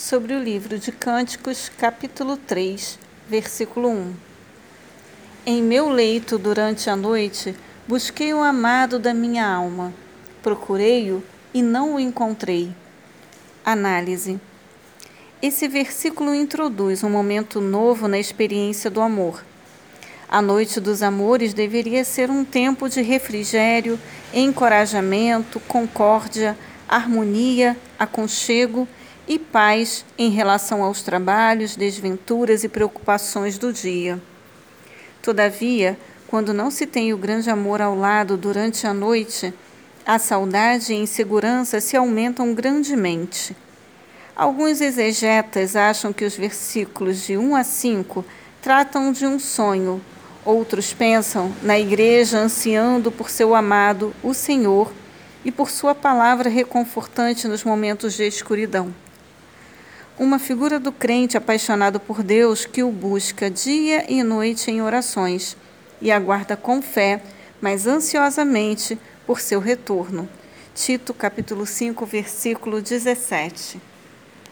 sobre o livro de Cânticos, capítulo 3, versículo 1. Em meu leito durante a noite busquei o amado da minha alma. Procurei-o e não o encontrei. Análise. Esse versículo introduz um momento novo na experiência do amor. A noite dos amores deveria ser um tempo de refrigério, encorajamento, concórdia, harmonia, aconchego e paz em relação aos trabalhos, desventuras e preocupações do dia. Todavia, quando não se tem o grande amor ao lado durante a noite, a saudade e a insegurança se aumentam grandemente. Alguns exegetas acham que os versículos de 1 a 5 tratam de um sonho. Outros pensam na igreja ansiando por seu amado, o Senhor, e por sua palavra reconfortante nos momentos de escuridão. Uma figura do crente apaixonado por Deus que o busca dia e noite em orações e aguarda com fé, mas ansiosamente, por seu retorno. Tito capítulo 5, versículo 17.